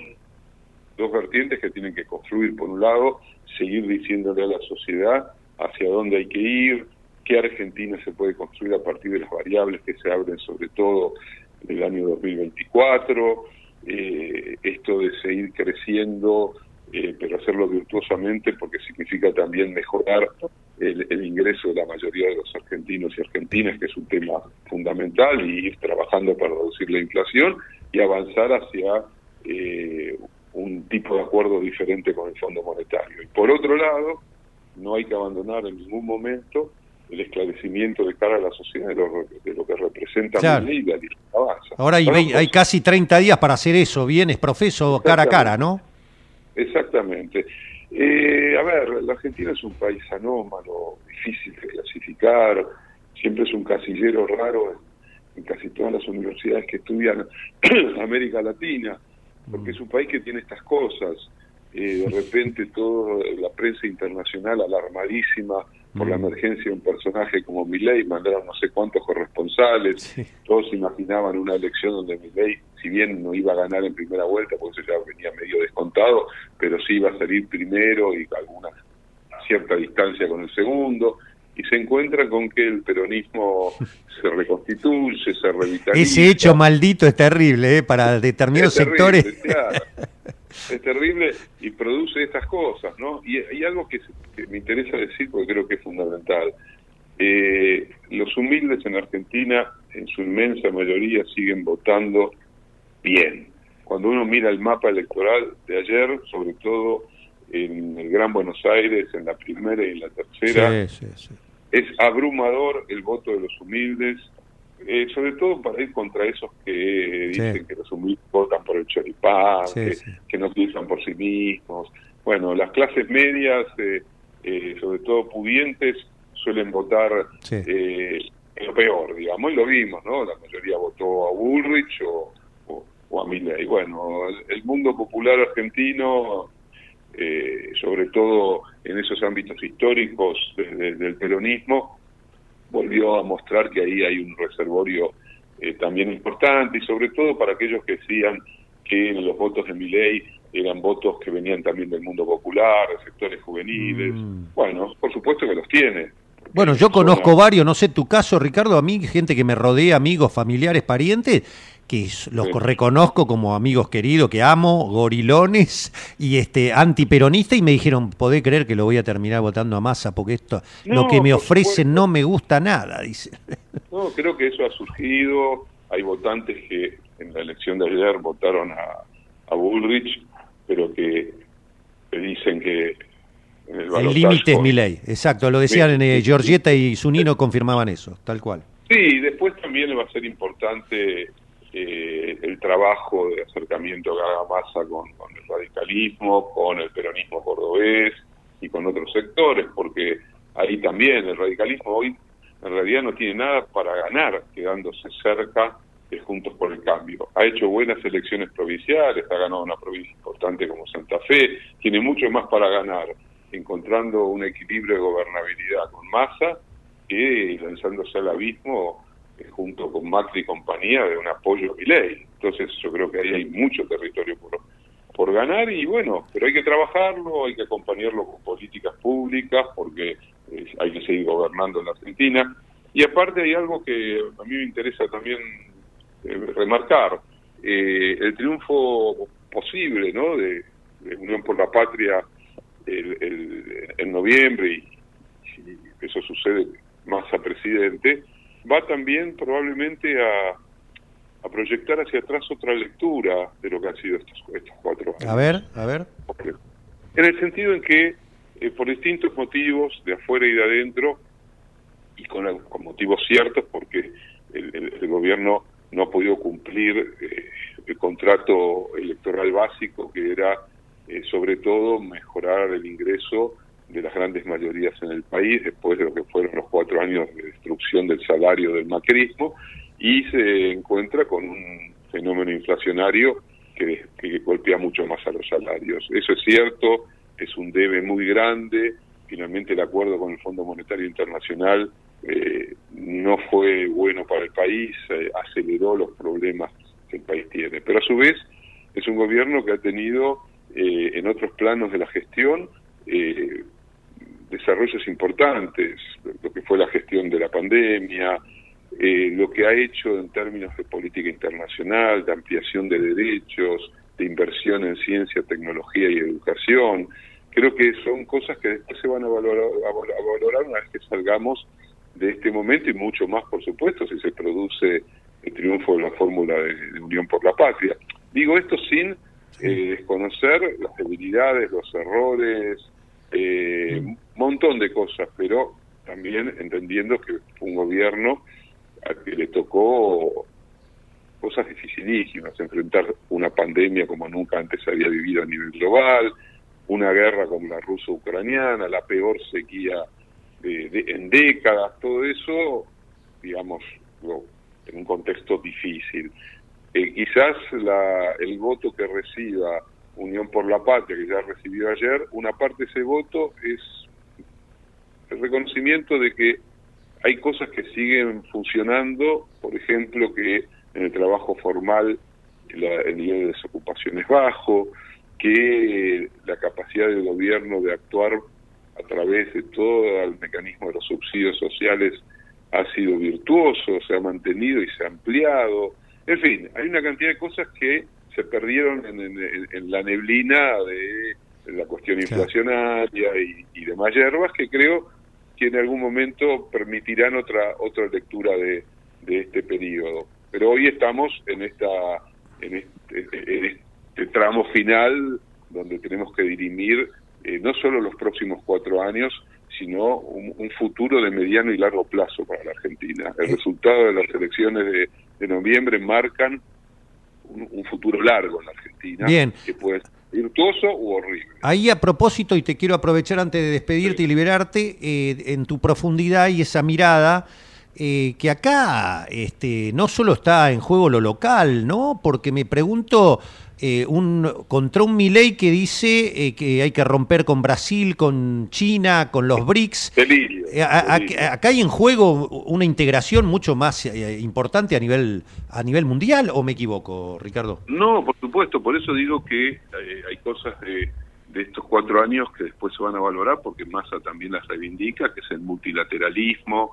dos vertientes que tienen que construir. Por un lado, seguir diciéndole a la sociedad hacia dónde hay que ir, qué Argentina se puede construir a partir de las variables que se abren sobre todo en el año 2024, eh, esto de seguir creciendo eh, pero hacerlo virtuosamente porque significa también mejorar el, el, ingreso de la mayoría de los argentinos y argentinas, que es un tema fundamental, y ir trabajando para reducir la inflación y avanzar hacia eh, un tipo de acuerdo diferente con el Fondo Monetario. Y por otro lado, no hay que abandonar en ningún momento el esclarecimiento de cara a la sociedad de lo, de lo que representa Claro. y la avanza. Ahora hay, vei- hay cosas- casi 30 días para hacer eso, bien, es profeso cara a cara, ¿no? Exactamente. Eh, a ver, la Argentina es un país anómalo, difícil de clasificar, siempre es un casillero raro en, casi todas las universidades que estudian América Latina, porque es un país que tiene estas cosas. Eh, de repente toda la prensa internacional alarmadísima por la emergencia de un personaje como Milei, mandaron no sé cuántos corresponsales, todos imaginaban una elección donde Milei, si bien no iba a ganar en primera vuelta, porque eso ya venía medio descontado, pero sí iba a salir primero y alguna cierta distancia con el segundo, y se encuentra con que el peronismo se reconstituye, se revitaliza. Ese hecho maldito es terrible, ¿eh? Para determinados terrible, sectores. claro. Es terrible y produce estas cosas, ¿no? Y hay algo que, que me interesa decir porque creo que es fundamental. Eh, los humildes en Argentina, en su inmensa mayoría, siguen votando bien. Cuando uno mira el mapa electoral de ayer, sobre todo en el Gran Buenos Aires, en la primera y en la tercera, Sí, sí, sí. es abrumador el voto de los humildes, eh, sobre todo para ir contra esos que Sí. dicen que los humildes votan por el choripán, Sí, que, sí. que no piensan por sí mismos. Bueno, las clases medias, eh, eh, sobre todo pudientes, suelen votar Sí. eh, en lo peor, digamos, y lo vimos, ¿no? La mayoría votó a Bullrich o, o, o a Milei. Bueno, el, el mundo popular argentino eh, sobre todo en esos ámbitos históricos de- de- del peronismo, volvió a mostrar que ahí hay un reservorio eh, también importante y sobre todo para aquellos que decían que los votos de Milei eran votos que venían también del mundo popular, de sectores juveniles. Bueno, por supuesto que los tiene. Bueno, yo conozco varios, no sé tu caso, Ricardo, a mí, gente que me rodea, amigos, familiares, parientes, que los Sí. reconozco como amigos queridos, que amo, gorilones y este antiperonista, y me dijeron, podés creer que lo voy a terminar votando a masa, porque esto, lo que me por ofrecen no me gusta nada, dice. No, creo que eso ha surgido. Hay votantes que en la elección de ayer votaron a, a Bullrich, pero que, que dicen que en el límite es mi ley, exacto, lo decían eh. Giorgietta y Zunino confirmaban eso, tal cual. Sí, después también va a ser importante eh, el trabajo de acercamiento que haga Massa con, con el radicalismo, con el peronismo cordobés y con otros sectores, porque ahí también el radicalismo hoy en realidad no tiene nada para ganar quedándose cerca de Juntos por el Cambio. Ha hecho buenas elecciones provinciales, ha ganado una provincia importante como Santa Fe, tiene mucho más para ganar encontrando un equilibrio de gobernabilidad con Massa que lanzándose al abismo junto con Macri y compañía de un apoyo a Milei. Entonces yo creo que ahí hay mucho territorio por, por ganar y bueno, pero hay que trabajarlo, hay que acompañarlo con políticas públicas porque eh, hay que seguir gobernando en la Argentina. Y aparte hay algo que a mí me interesa también eh, remarcar, eh, el triunfo posible ¿no? de, Unión por la Patria en noviembre y, y eso sucede más a presidente, va también probablemente a, a proyectar hacia atrás otra lectura de lo que han sido estos, estos cuatro años. A ver, a ver. En el sentido en que, eh, por distintos motivos, de afuera y de adentro, y con, con motivos ciertos, porque el, el- el gobierno no ha podido cumplir eh, el contrato electoral básico, que era, eh, sobre todo, mejorar el ingreso de las grandes mayorías en el país, después de lo que fueron los cuatro años de destrucción del salario del macrismo, y se encuentra con un fenómeno inflacionario que, que golpea mucho más a los salarios. Eso es cierto, es un debe muy grande. Finalmente el acuerdo con el Fondo Monetario Internacional eh, no fue bueno para el país, eh, aceleró los problemas que el país tiene. Pero a su vez es un gobierno que ha tenido eh, en otros planos de la gestión eh, desarrollos importantes, lo que fue la gestión de la pandemia, eh, lo que ha hecho en términos de política internacional, de ampliación de derechos, de inversión en ciencia, tecnología y educación. Creo que son cosas que después se van a valorar, a valorar una vez que salgamos de este momento y mucho más, por supuesto, si se produce el triunfo de la fórmula de, Unión por la Patria. Digo esto sin eh, desconocer las debilidades, los errores, eh, un montón de cosas, pero también entendiendo que fue un gobierno al que le tocó cosas dificilísimas, enfrentar una pandemia como nunca antes había vivido a nivel global, una guerra como la ruso-ucraniana, la peor sequía de, en décadas, todo eso, digamos, en un contexto difícil. Eh, quizás la, el voto que reciba Unión por la Patria, que ya recibió ayer, una parte de ese voto es el reconocimiento de que hay cosas que siguen funcionando, por ejemplo, que en el trabajo formal el nivel de desocupación es bajo, que la capacidad del gobierno de actuar a través de todo el mecanismo de los subsidios sociales ha sido virtuoso, se ha mantenido y se ha ampliado. En fin, hay una cantidad de cosas que se perdieron en, la neblina de, la cuestión inflacionaria y, y demás hierbas que creo que en algún momento permitirán otra otra lectura de, de este periodo. Pero hoy estamos en esta en este, en este tramo final donde tenemos que dirimir eh, no solo los próximos cuatro años, sino un, futuro de mediano y largo plazo para la Argentina. El resultado de las elecciones de, noviembre marcan un, futuro largo en la Argentina, Bien. que puede ser virtuoso u horrible. Ahí a propósito, y te quiero aprovechar antes de despedirte y liberarte, eh, en tu profundidad y esa mirada, eh, que acá este, no solo está en juego lo local, ¿no? Porque me pregunto eh, un, contra un Milei que dice eh, que hay que romper con Brasil, con China, con los BRICS. Eh, acá hay en juego una integración mucho más importante a nivel a nivel mundial, ¿o me equivoco, Ricardo? No, por supuesto, por eso digo que hay cosas de, de estos cuatro años que después se van a valorar, porque Massa también las reivindica, que es el multilateralismo,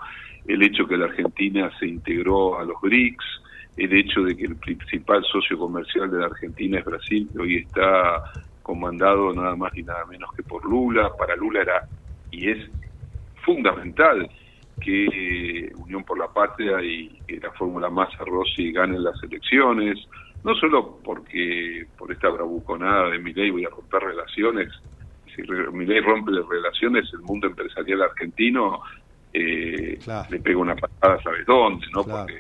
el hecho que la Argentina se integró a los BRICS, el hecho de que el principal socio comercial de la Argentina es Brasil, que hoy está comandado nada más y nada menos que por Lula. Para Lula era y es fundamental que Unión por la Patria y que la fórmula Massa Rossi ganen las elecciones, no solo porque por esta bravuconada de Milei voy a romper relaciones, si Milei rompe las relaciones, el mundo empresarial argentino eh, le pega una patada, ¿sabes dónde? no Porque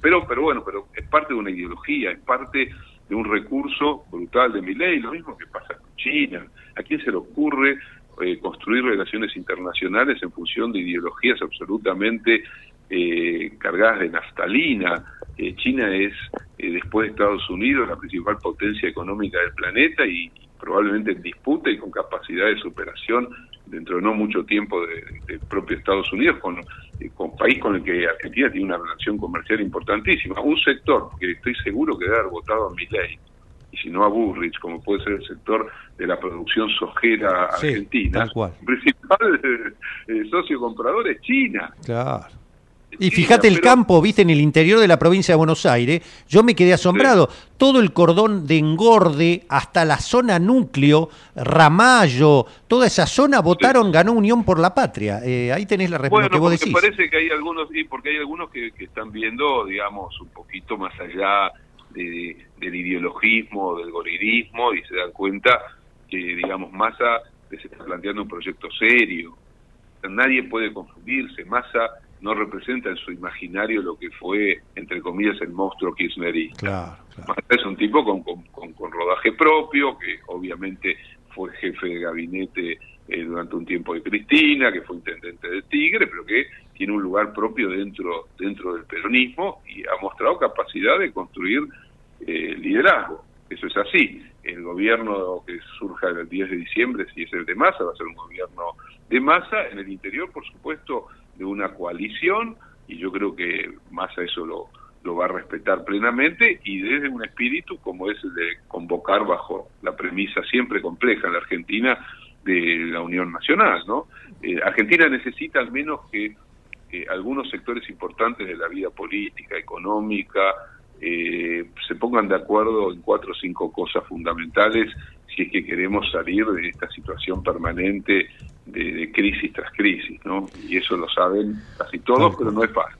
pero, pero bueno, pero es parte de una ideología, es parte de un recurso brutal de mi ley, lo mismo que pasa con China. ¿A quién se le ocurre eh, construir relaciones internacionales en función de ideologías absolutamente eh, cargadas de naftalina? Eh, China es, después de Estados Unidos, la principal potencia económica del planeta y, probablemente en disputa y con capacidad de superación dentro de no mucho tiempo del propio Estados Unidos, con, eh, con país con el que Argentina tiene una relación comercial importantísima. Un sector que estoy seguro que debe haber votado a ley y si no a Burrich, como puede ser el sector de la producción sojera argentina, el principal eh, socio comprador es China. Claro. Y fíjate el campo, viste, en el interior de la provincia de Buenos Aires, yo me quedé asombrado. Todo el cordón de engorde hasta la zona núcleo, Ramallo, toda esa zona votaron, ganó Unión por la Patria. Eh, ahí tenés la respuesta que vos decís. parece que hay algunos, y porque hay algunos que, están viendo, digamos, un poquito más allá del ideologismo, del gorirismo, y se dan cuenta que, digamos, Massa se está planteando un proyecto serio. Nadie puede confundirse, Massa no representa en su imaginario lo que fue, entre comillas, el monstruo kirchnerista. Claro, Es un tipo con, con, rodaje propio, que obviamente fue jefe de gabinete eh, durante un tiempo de Cristina, que fue intendente de Tigre, pero que tiene un lugar propio dentro, dentro del peronismo y ha mostrado capacidad de construir eh, liderazgo. Eso es así. El gobierno que surja el 10 de diciembre, si es el de masa, va a ser un gobierno de masa. En el interior, por supuesto, de una coalición y yo creo que Massa eso lo, lo va a respetar plenamente y desde un espíritu como es el de convocar bajo la premisa siempre compleja en la Argentina de la Unión Nacional, ¿no? Eh, Argentina necesita al menos que algunos sectores importantes de la vida política, económica, eh, se pongan de acuerdo en cuatro o cinco cosas fundamentales si es que queremos salir de esta situación permanente de, de crisis tras crisis, ¿no? Y eso lo saben casi todos, pero no es fácil.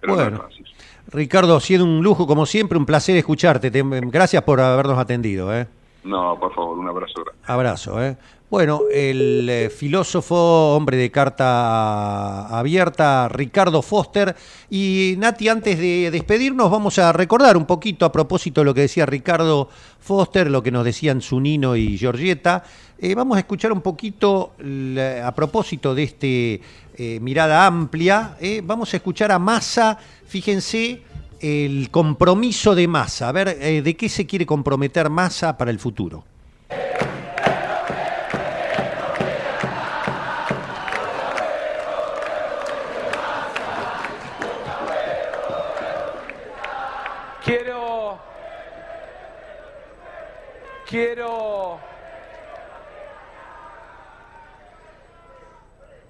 Pero no es Bueno, fácil. Ricardo, ha sido un lujo, como siempre, un placer escucharte. Te- gracias por habernos atendido. ¿eh? No, por favor, un abrazo. Abrazo. ¿eh? Bueno, el eh, filósofo, hombre de carta abierta, Ricardo Foster. Y Nati, antes de despedirnos, vamos a recordar un poquito a propósito de lo que decía Ricardo Foster, lo que nos decían Zunino y Georgieta. Eh, vamos a escuchar un poquito a propósito de este eh, mirada amplia. vamos a escuchar a Massa, fíjense el compromiso de Massa. A ver, eh, ¿de qué se quiere comprometer Massa para el futuro? Quiero. Quiero.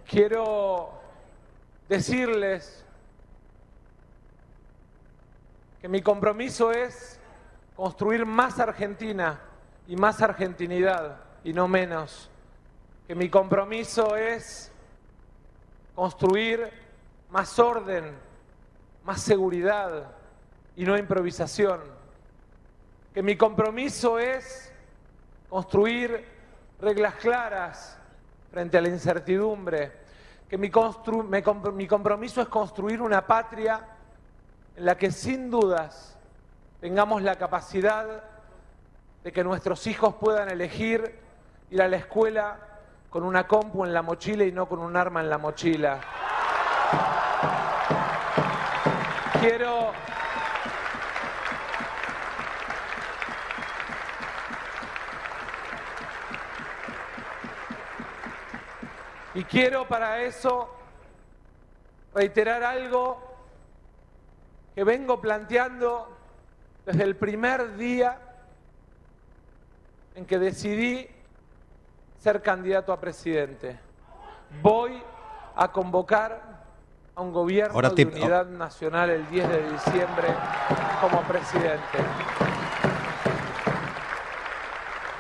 Quiero decirles que mi compromiso es construir más Argentina y más argentinidad y no menos. Que mi compromiso es construir más orden, más seguridad y no improvisación. Que mi compromiso es construir reglas claras frente a la incertidumbre. Que mi, me compro- mi compromiso es construir una patria en la que sin dudas tengamos la capacidad de que nuestros hijos puedan elegir ir a la escuela con una compu en la mochila y no con un arma en la mochila. Quiero Y quiero para eso reiterar algo que vengo planteando desde el primer día en que decidí ser candidato a presidente. Voy a convocar a un gobierno Ahora de unidad nacional el 10 de diciembre como presidente.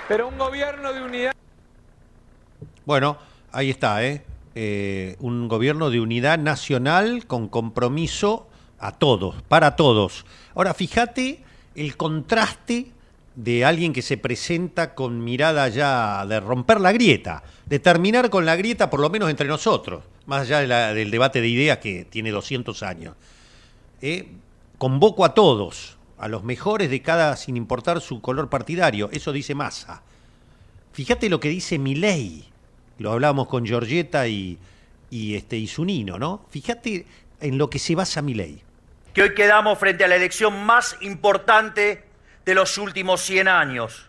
Pero un gobierno de unidad... Bueno, ahí está, ¿eh? Eh, un gobierno de unidad nacional con compromiso a todos, para todos. Ahora, fíjate el contraste de alguien que se presenta con mirada ya de romper la grieta, de terminar con la grieta por lo menos entre nosotros, más allá la- del debate de ideas que tiene 200 años. Eh, convoco a todos, a los mejores de cada, sin importar su color partidario, eso dice Massa. Fíjate lo que dice Milei, lo hablábamos con Giorgietta y, y, este, y Zunino, ¿no? Fíjate en lo que se basa Milei. Que hoy quedamos frente a la elección más importante de los últimos 100 años.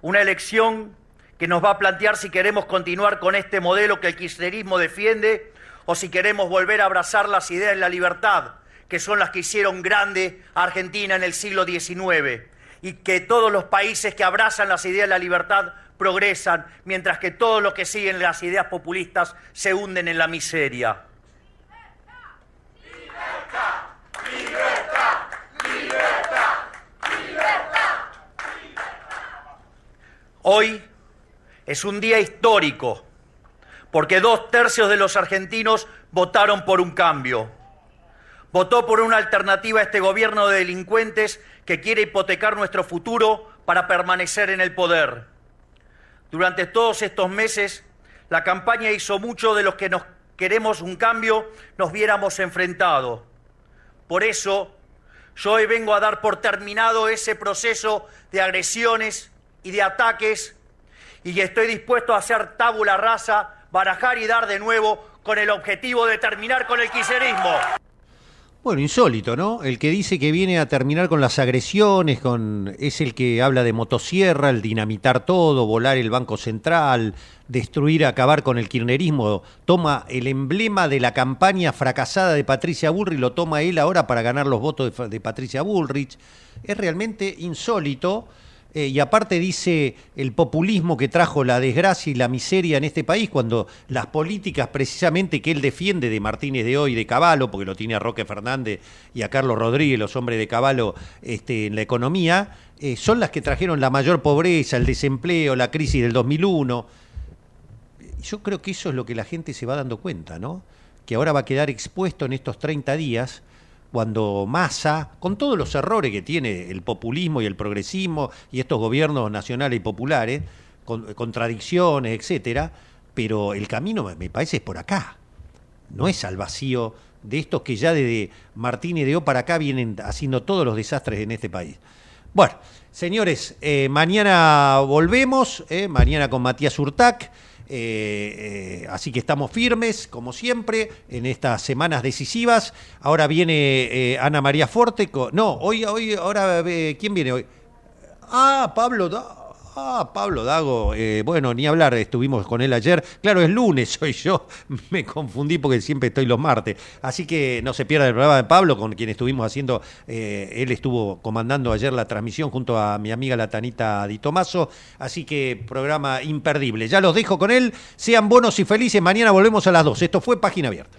Una elección que nos va a plantear si queremos continuar con este modelo que el kirchnerismo defiende o si queremos volver a abrazar las ideas de la libertad, que son las que hicieron grande a Argentina en el siglo XIX, y que todos los países que abrazan las ideas de la libertad progresan, mientras que todos los que siguen las ideas populistas se hunden en la miseria. Hoy es un día histórico porque dos tercios de los argentinos votaron por un cambio. Votó por una alternativa a este gobierno de delincuentes que quiere hipotecar nuestro futuro para permanecer en el poder. Durante todos estos meses, la campaña hizo mucho de los que nos queremos un cambio nos viéramos enfrentados. Por eso, yo hoy vengo a dar por terminado ese proceso de agresiones y de ataques y estoy dispuesto a hacer tabula rasa, barajar y dar de nuevo con el objetivo de terminar con el kirchnerismo. Bueno, insólito, ¿no? El que dice que viene a terminar con las agresiones, con es el que habla de motosierra, el dinamitar todo, volar el Banco Central, destruir, acabar con el kirchnerismo. Toma el emblema de la campaña fracasada de Patricia Bullrich, lo toma él ahora para ganar los votos de, de Patricia Bullrich. Es realmente insólito. Eh, y aparte dice el populismo que trajo la desgracia y la miseria en este país, cuando las políticas precisamente que él defiende de Martínez de hoy, de Caballo, porque lo tiene a Roque Fernández y a Carlos Rodríguez, los hombres de Caballo este, en la economía, eh, son las que trajeron la mayor pobreza, el desempleo, la crisis del 2001. Yo creo que eso es lo que la gente se va dando cuenta, ¿no? Que ahora va a quedar expuesto en estos 30 días cuando Massa, con todos los errores que tiene el populismo y el progresismo y estos gobiernos nacionales y populares, con, contradicciones, etcétera, pero el camino me parece es por acá. No es al vacío de estos que ya desde Martínez de O para acá vienen haciendo todos los desastres en este país. Bueno, señores, eh, mañana volvemos, eh, mañana con Matías Urtac. Eh, así que estamos firmes, como siempre, en estas semanas decisivas. Ahora viene Ana María Forte. no, hoy, hoy, ahora, ¿quién viene hoy? Ah, Pablo. Ah, Pablo Dago, eh, bueno, ni hablar, estuvimos con él ayer. Claro, es lunes, soy yo, me confundí porque siempre estoy los martes. Así que no se pierda el programa de Pablo, con quien estuvimos haciendo, eh, él estuvo comandando ayer la transmisión junto a mi amiga la Tanita Di Tomaso. Así que programa imperdible. Ya los dejo con él, sean buenos y felices, mañana volvemos a las 2. Esto fue Página Abierta.